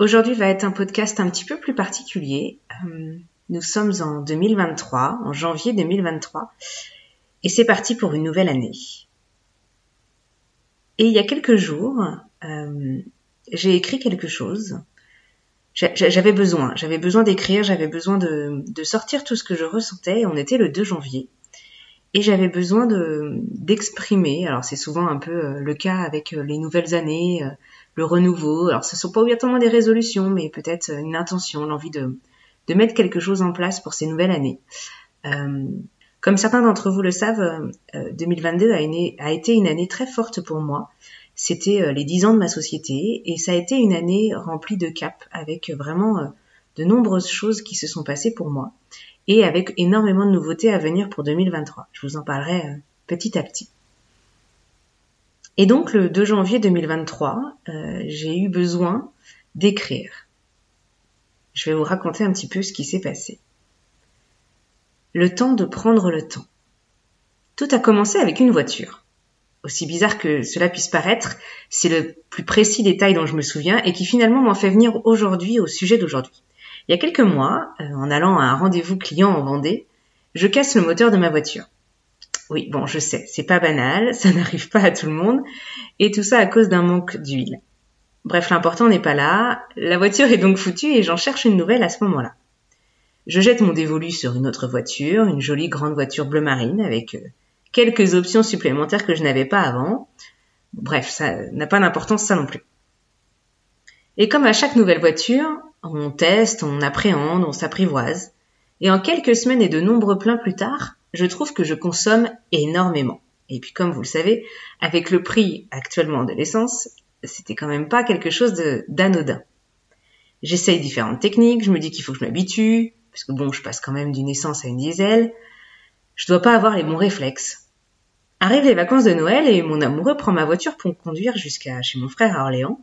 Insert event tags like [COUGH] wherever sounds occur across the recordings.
Aujourd'hui va être un podcast un petit peu plus particulier. Euh, nous sommes en 2023, en janvier 2023, et c'est parti pour une nouvelle année. Et il y a quelques jours, euh, j'ai écrit quelque chose. J'avais besoin, j'avais besoin d'écrire, j'avais besoin de, sortir tout ce que je ressentais. On était le 2 janvier. Et j'avais besoin de d'exprimer. Alors c'est souvent un peu euh, le cas avec les nouvelles années, le renouveau. Alors ce sont pas obligatoirement des résolutions, mais peut-être une intention, l'envie de, mettre quelque chose en place pour ces nouvelles années. Euh, comme certains d'entre vous le savent, 2022 euh, a, a, été une année très forte pour moi. C'était euh, les dix ans de ma société et ça a été une année remplie de caps avec vraiment de nombreuses choses qui se sont passées pour moi et avec énormément de nouveautés à venir pour 2023. Je vous en parlerai petit à petit. Et donc le 2 janvier 2023, euh, j'ai eu besoin d'écrire. Je vais vous raconter un petit peu ce qui s'est passé. Le temps de prendre le temps. Tout a commencé avec une voiture. Aussi bizarre que cela puisse paraître, c'est le plus précis détail dont je me souviens et qui finalement m'en fait venir aujourd'hui au sujet d'aujourd'hui. Il y a quelques mois, euh, en allant à un rendez-vous client en Vendée, je casse le moteur de ma voiture. Oui, bon, je sais, c'est pas banal, [LAUGHS] ça n'arrive pas à tout le monde, et tout ça à cause d'un manque d'huile. Bref, l'important n'est pas là, la voiture est donc foutue et j'en cherche une nouvelle à ce moment-là. Je jette mon dévolu sur une autre voiture, une jolie grande voiture bleu marine avec euh, quelques options supplémentaires que je n'avais pas avant. Bref, ça n'a pas d'importance ça non plus. Et comme à chaque nouvelle voiture, on teste, on appréhende, on s'apprivoise. Et en quelques semaines et de nombreux pleins plus tard, je trouve que je consomme énormément. Et puis comme vous le savez, avec le prix actuellement de l'essence, c'était quand même pas quelque chose d'anodin. J'essaye différentes techniques, je me dis qu'il faut que je m'habitue, parce que bon, je passe quand même d'une essence à une diesel. Je dois pas avoir les bons réflexes. Arrivent les vacances de Noël et mon amoureux prend ma voiture pour me conduire jusqu'à chez mon frère à Orléans.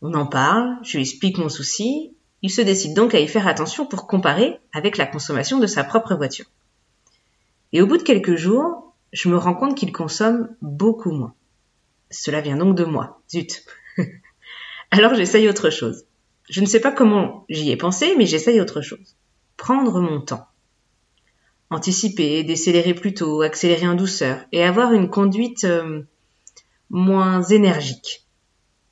On en parle, je lui explique mon souci, il se décide donc à y faire attention pour comparer avec la consommation de sa propre voiture. Et au bout de quelques jours, je me rends compte qu'il consomme beaucoup moins. Cela vient donc de moi. Zut. [LAUGHS] Alors j'essaye autre chose. Je ne sais pas comment j'y ai pensé, mais j'essaye autre chose. Prendre mon temps. Anticiper, décélérer plus tôt, accélérer en douceur et avoir une conduite euh, moins énergique.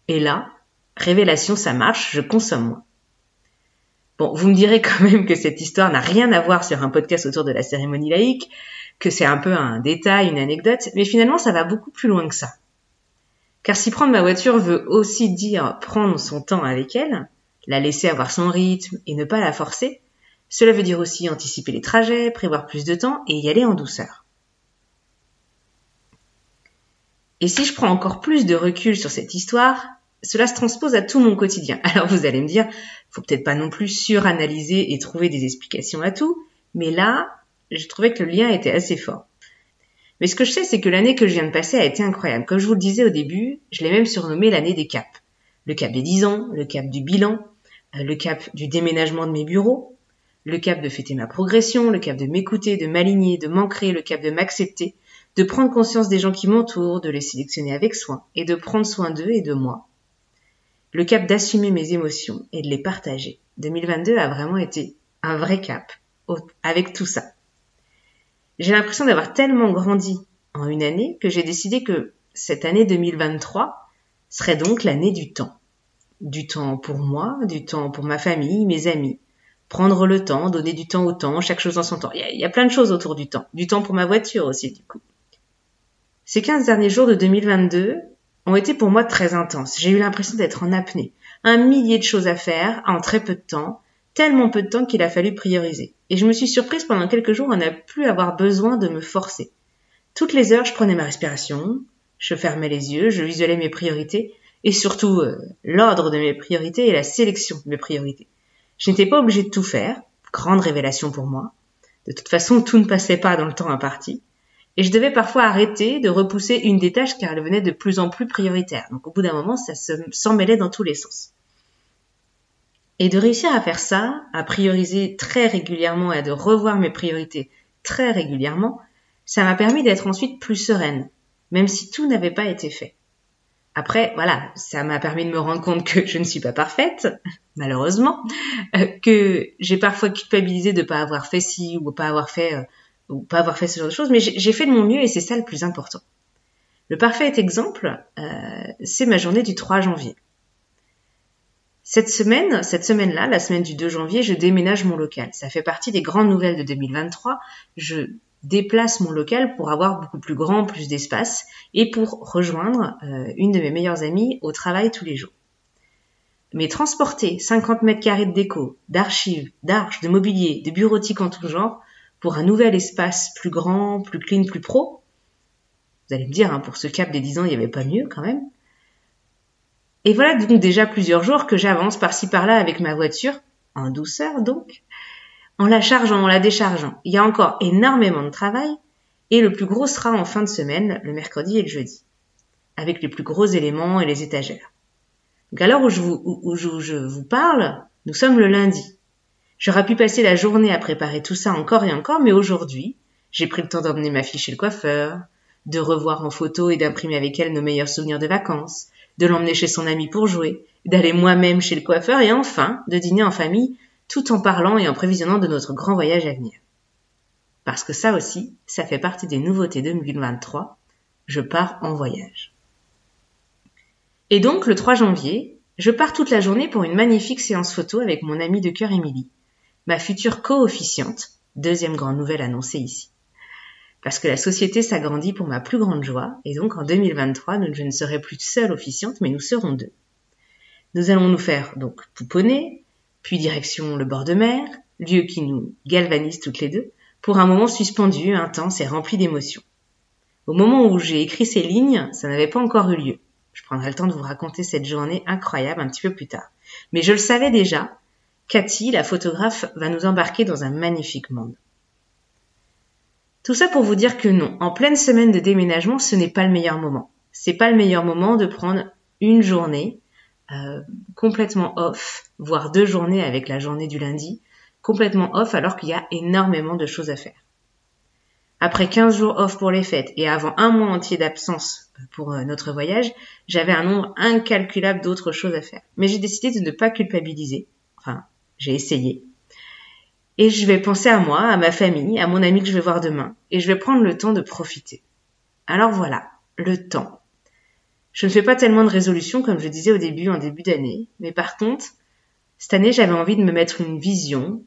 Et là, révélation, ça marche, je consomme moins. Bon, vous me direz quand même que cette histoire n'a rien à voir sur un podcast autour de la cérémonie laïque, que c'est un peu un détail, une anecdote, mais finalement ça va beaucoup plus loin que ça. Car si prendre ma voiture veut aussi dire prendre son temps avec elle, la laisser avoir son rythme et ne pas la forcer, cela veut dire aussi anticiper les trajets, prévoir plus de temps et y aller en douceur. Et si je prends encore plus de recul sur cette histoire, cela se transpose à tout mon quotidien. [LAUGHS] Alors vous allez me dire, faut peut-être pas non plus suranalyser et trouver des explications à tout, mais là, je trouvais que le lien était assez fort. Mais ce que je sais, c'est que l'année que je viens de passer a été incroyable. Comme je vous le disais au début, je l'ai même surnommé l'année des caps. Le cap des 10 ans, le cap du bilan, euh, le cap du déménagement de mes bureaux, le cap de fêter ma progression, le cap de m'écouter, de m'aligner, de m'ancrer, le cap de m'accepter, de prendre conscience des gens qui m'entourent, de les sélectionner avec soin et de prendre soin d'eux et de moi le cap d'assumer mes émotions et de les partager. 2022 a vraiment été un vrai cap avec tout ça. J'ai l'impression d'avoir tellement grandi en une année que j'ai décidé que cette année 2023 serait donc l'année du temps. Du temps pour moi, du temps pour ma famille, mes amis. Prendre le temps, donner du temps au temps, chaque chose en son temps. Il y, a, plein de choses autour du temps. Du temps pour ma voiture aussi, du coup. Ces 15 derniers jours de 2022 ont été pour moi très intenses. J'ai eu l'impression d'être en apnée. Un millier de choses à faire en très peu de temps, tellement peu de temps qu'il a fallu prioriser. Et je me suis surprise pendant quelques jours à ne plus avoir besoin de me forcer. Toutes les heures, je prenais ma respiration, je fermais les yeux, je visualisais mes priorités et surtout euh, l'ordre de mes priorités et la sélection de mes priorités. Je n'étais pas obligée de tout faire, grande révélation pour moi. De toute façon, tout ne passait pas dans le temps imparti. Et je devais parfois arrêter de repousser une des tâches car elle venait de plus en plus prioritaire. Donc au bout d'un moment, ça s'en mêlait dans tous les sens. Et de réussir à faire ça, à prioriser très régulièrement et à de revoir mes priorités très régulièrement, ça m'a permis d'être ensuite plus sereine, même si tout n'avait pas été fait. Après, voilà, ça m'a permis de me rendre compte que je ne suis pas parfaite, malheureusement, euh, que j'ai parfois culpabilisé de ne pas avoir fait ci ou pas avoir fait euh, ou pas avoir fait ce genre de choses, mais j'ai fait de mon mieux et c'est ça le plus important. Le parfait exemple, euh, c'est ma journée du 3 janvier. Cette semaine, cette semaine-là, la semaine du 2 janvier, je déménage mon local. Ça fait partie des grandes nouvelles de 2023. Je déplace mon local pour avoir beaucoup plus grand, plus d'espace et pour rejoindre euh, une de mes meilleures amies au travail tous les jours. Mais transporter 50 mètres carrés de déco, d'archives, d'arches, de mobilier, de bureautique en tout genre pour un nouvel espace plus grand, plus clean, plus pro, vous allez me dire, hein, pour ce cap des 10 ans, il n'y avait pas mieux quand même. Et voilà donc déjà plusieurs jours que j'avance par-ci par-là avec ma voiture, en douceur donc, en la chargeant, en la déchargeant. Il y a encore énormément de travail et le plus gros sera en fin de semaine, le mercredi et le jeudi, avec les plus gros éléments et les étagères. Donc à l'heure où, je vous, où je vous parle, nous sommes le lundi. J'aurais pu passer la journée à préparer tout ça encore et encore, mais aujourd'hui, j'ai pris le temps d'emmener ma fille chez le coiffeur, de revoir en photo et d'imprimer avec elle nos meilleurs souvenirs de vacances, de l'emmener chez son ami pour jouer, d'aller moi-même chez le coiffeur et enfin de dîner en famille tout en parlant et en prévisionnant de notre grand voyage à venir. Parce que ça aussi, ça fait partie des nouveautés 2023. Je pars en voyage. Et donc, le 3 janvier, je pars toute la journée pour une magnifique séance photo avec mon amie de cœur Émilie, ma future co-officiante, deuxième grande nouvelle annoncée ici. Parce que la société s'agrandit pour ma plus grande joie, et donc en 2023, je ne serai plus seule officiante, mais nous serons deux. Nous allons nous faire donc pouponner, puis direction le bord de mer, lieu qui nous galvanise toutes les deux, pour un moment suspendu, intense et rempli d'émotions. Au moment où j'ai écrit ces lignes, ça n'avait pas encore eu lieu. Je prendrai le temps de vous raconter cette journée incroyable un petit peu plus tard. Mais je le savais déjà, Cathy, la photographe, va nous embarquer dans un magnifique monde. Tout ça pour vous dire que non, en pleine semaine de déménagement, ce n'est pas le meilleur moment. C'est pas le meilleur moment de prendre une journée euh, complètement off, voire deux journées avec la journée du lundi, complètement off alors qu'il y a énormément de choses à faire. Après 15 jours off pour les fêtes et avant un mois entier d'absence pour euh, notre voyage, j'avais un nombre incalculable d'autres choses à faire. Mais j'ai décidé de ne pas culpabiliser. Enfin, j'ai essayé. Et je vais penser à moi, à ma famille, à mon ami que je vais voir demain. Et je vais prendre le temps de profiter. Alors voilà, le temps. Je ne fais pas tellement de résolutions comme je disais au début, en début d'année, mais par contre, cette année, j'avais envie de me mettre une vision,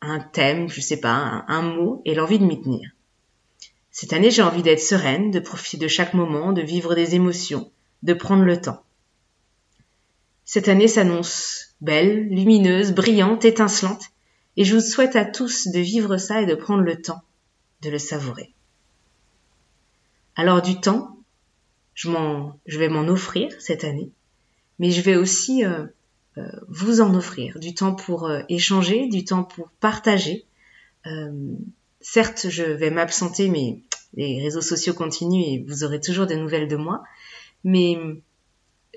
un thème, je sais pas, un, mot, et l'envie de m'y tenir. Cette année, j'ai envie d'être sereine, de profiter de chaque moment, de vivre des émotions, de prendre le temps. Cette année s'annonce belle, lumineuse, brillante, étincelante, et je vous souhaite à tous de vivre ça et de prendre le temps de le savourer. Alors du temps, je, vais m'en offrir cette année, mais je vais aussi euh, euh, vous en offrir du temps pour euh, échanger, du temps pour partager. certes, je vais m'absenter, mais les réseaux sociaux continuent et vous aurez toujours des nouvelles de moi. Mais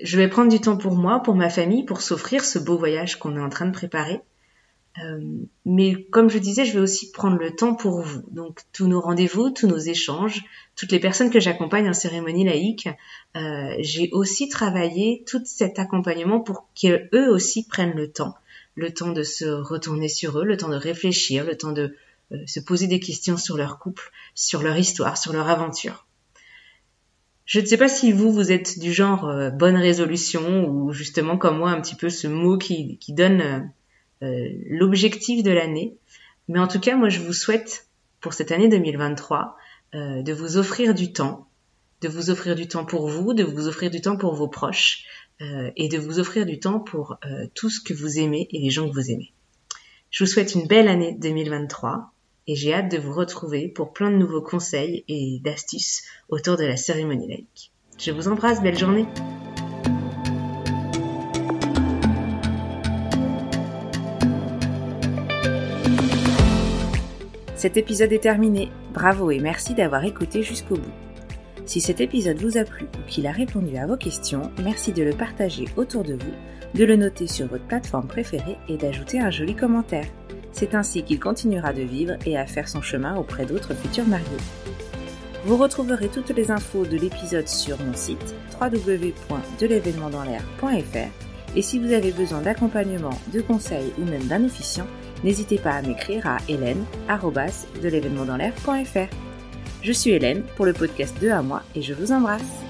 je vais prendre du temps pour moi, pour ma famille, pour s'offrir ce beau voyage qu'on est en train de préparer. Euh, mais comme je disais, je vais aussi prendre le temps pour vous. Donc tous nos rendez-vous, tous nos échanges, toutes les personnes que j'accompagne en cérémonie laïque, euh, j'ai aussi travaillé tout cet accompagnement pour qu'eux aussi prennent le temps, le temps de se retourner sur eux, le temps de réfléchir, le temps de euh, se poser des questions sur leur couple, sur leur histoire, sur leur aventure. Je ne sais pas si vous, vous êtes du genre bonne résolution ou justement comme moi un petit peu ce mot qui, donne euh, l'objectif de l'année. Mais en tout cas, moi, je vous souhaite pour cette année 2023 euh, de vous offrir du temps, de vous offrir du temps pour vous, de vous offrir du temps pour vos proches euh, et de vous offrir du temps pour tout ce que vous aimez et les gens que vous aimez. Je vous souhaite une belle année 2023 et j'ai hâte de vous retrouver pour plein de nouveaux conseils et d'astuces autour de la cérémonie laïque. Je vous embrasse, belle journée Cet épisode est terminé. Bravo et merci d'avoir écouté jusqu'au bout. Si cet épisode vous a plu ou qu'il a répondu à vos questions, merci de le partager autour de vous, de le noter sur votre plateforme préférée et d'ajouter un joli commentaire. C'est ainsi qu'il continuera de vivre et à faire son chemin auprès d'autres futurs mariés. Vous retrouverez toutes les infos de l'épisode sur mon site www.delevénementdanslair.fr et si vous avez besoin d'accompagnement, de conseils ou même d'un officiant, n'hésitez pas à m'écrire à hélène de Je suis Hélène pour le podcast 2 à moi et je vous embrasse.